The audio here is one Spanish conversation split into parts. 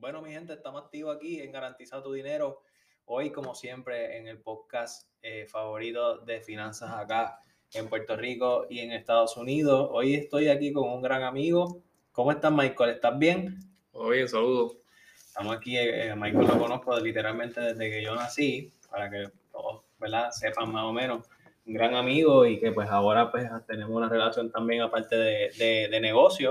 Bueno, mi gente, estamos activos aquí en Garantiza tu Dinero. Hoy, como siempre, en el podcast eh, favorito de finanzas acá en Puerto Rico y en Estados Unidos. Hoy estoy aquí con un gran amigo. ¿Cómo estás, Michael? ¿Estás bien? Todo bien, saludos. Estamos aquí, eh, Michael lo conozco literalmente desde que yo nací, para que todos ¿verdad? sepan más o menos. Un gran amigo y que pues ahora pues tenemos una relación también aparte de, de, de negocio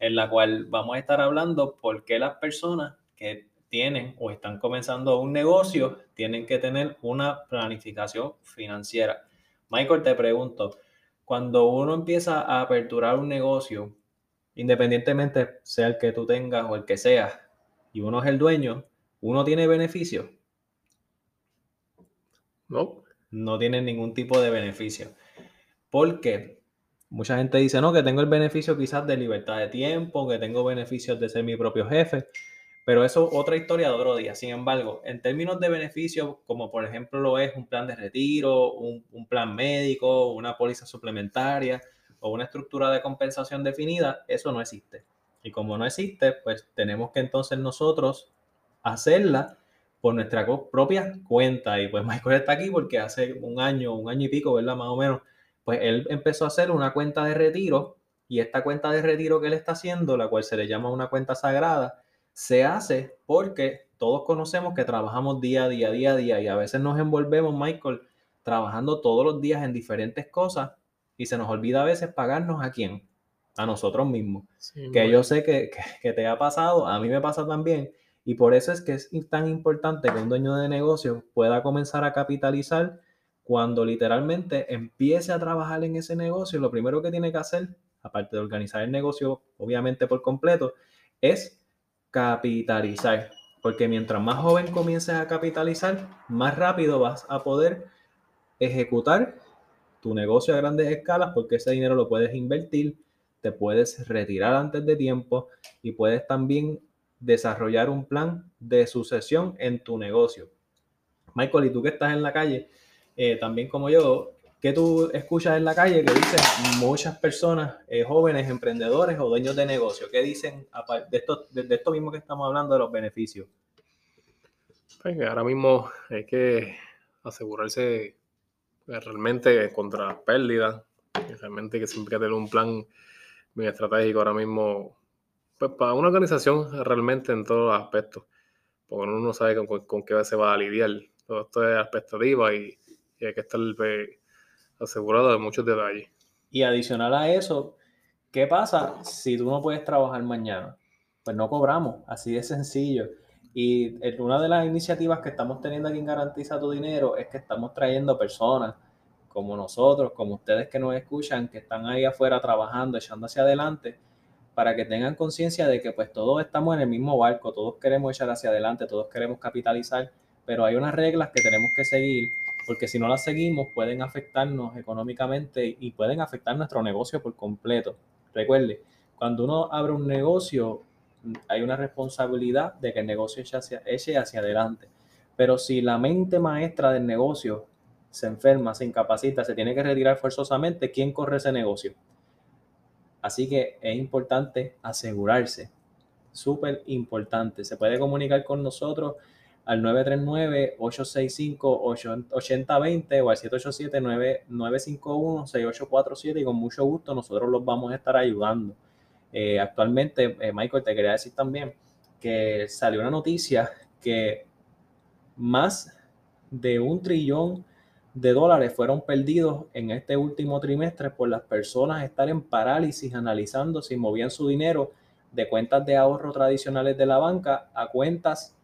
en la cual vamos a estar hablando por qué las personas que tienen o están comenzando un negocio tienen que tener una planificación financiera. Michael, te pregunto, cuando uno empieza a aperturar un negocio, independientemente sea el que tú tengas o el que sea, y uno es el dueño, ¿uno tiene beneficio? No. No tiene ningún tipo de beneficio. ¿Por qué? Mucha gente dice, no, que tengo el beneficio quizás de libertad de tiempo, que tengo beneficios de ser mi propio jefe, pero eso es otra historia de otro día. Sin embargo, en términos de beneficios, como por ejemplo lo es un plan de retiro, un, un plan médico, una póliza suplementaria o una estructura de compensación definida, eso no existe. Y como no existe, pues tenemos que entonces nosotros hacerla por nuestra propia cuenta. Y pues Michael está aquí porque hace un año, un año y pico, ¿verdad? Más o menos, pues él empezó a hacer una cuenta de retiro y esta cuenta de retiro que él está haciendo, la cual se le llama una cuenta sagrada, se hace porque todos conocemos que trabajamos día a día, día a día y a veces nos envolvemos, Michael, trabajando todos los días en diferentes cosas y se nos olvida a veces pagarnos a quién, a nosotros mismos. que yo sé que, que, te ha pasado, a mí me pasa también y por eso es que es tan importante que un dueño de negocio pueda comenzar a capitalizar cuando literalmente empiece a trabajar en ese negocio, lo primero que tiene que hacer, aparte de organizar el negocio, obviamente por completo, es capitalizar. Porque mientras más joven comiences a capitalizar, más rápido vas a poder ejecutar tu negocio a grandes escalas porque ese dinero lo puedes invertir, te puedes retirar antes de tiempo y puedes también desarrollar un plan de sucesión en tu negocio. Michael, y tú que estás en la calle, eh, también como yo, que tú escuchas en la calle que dicen muchas personas, eh, jóvenes, emprendedores o dueños de negocio, ¿qué dicen de esto, de, esto mismo que estamos hablando de los beneficios? Pues ahora mismo hay que asegurarse realmente contra pérdidas, realmente que siempre que tener un plan bien estratégico ahora mismo, pues para una organización realmente en todos los aspectos, porque uno no sabe con, con qué se va a lidiar, todo esto es expectativa y y hay que estar pues, asegurado de muchos detalles. Y adicional a eso, ¿qué pasa si tú no puedes trabajar mañana? Pues no cobramos, así de sencillo. Y una de las iniciativas que estamos teniendo aquí en Garantiza tu Dinero es que estamos trayendo personas como nosotros, como ustedes que nos escuchan, que están ahí afuera trabajando, echando hacia adelante, para que tengan conciencia de que pues todos estamos en el mismo barco, todos queremos echar hacia adelante, todos queremos capitalizar, pero hay unas reglas que tenemos que seguir porque si no las seguimos pueden afectarnos económicamente y pueden afectar nuestro negocio por completo. Recuerde, cuando uno abre un negocio, hay una responsabilidad de que el negocio eche hacia, eche hacia adelante. Pero si la mente maestra del negocio se enferma, se incapacita, se tiene que retirar forzosamente, ¿quién corre ese negocio? Así que es importante asegurarse, súper importante. Se puede comunicar con nosotros al 939-865-8020 o al 787-951-6847 y con mucho gusto nosotros los vamos a estar ayudando. Eh, actualmente, eh, Michael, te quería decir también que salió una noticia que más de un trillón de dólares fueron perdidos en este último trimestre por las personas estar en parálisis analizando si movían su dinero de cuentas de ahorro tradicionales de la banca a cuentas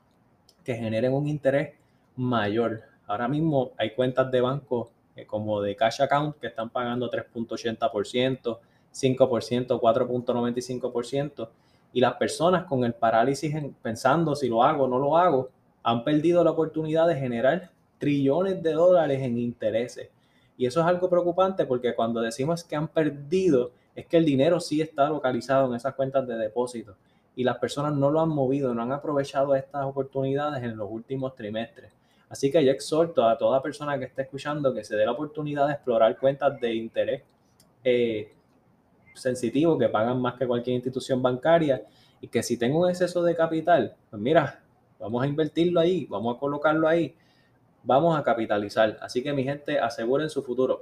que generen un interés mayor. Ahora mismo hay cuentas de banco eh, como de cash account que están pagando 3.80%, 5%, 4.95% y las personas con el parálisis pensando si lo hago o no lo hago han perdido la oportunidad de generar trillones de dólares en intereses. Y eso es algo preocupante porque cuando decimos que han perdido es que el dinero sí está localizado en esas cuentas de depósito y las personas no lo han movido, no han aprovechado estas oportunidades en los últimos trimestres. Así que yo exhorto a toda persona que esté escuchando que se dé la oportunidad de explorar cuentas de interés eh, sensitivo que pagan más que cualquier institución bancaria Y que si tengo un exceso de capital, pues mira, vamos a invertirlo ahí, vamos a colocarlo ahí, vamos a capitalizar. Así que mi gente, aseguren su futuro.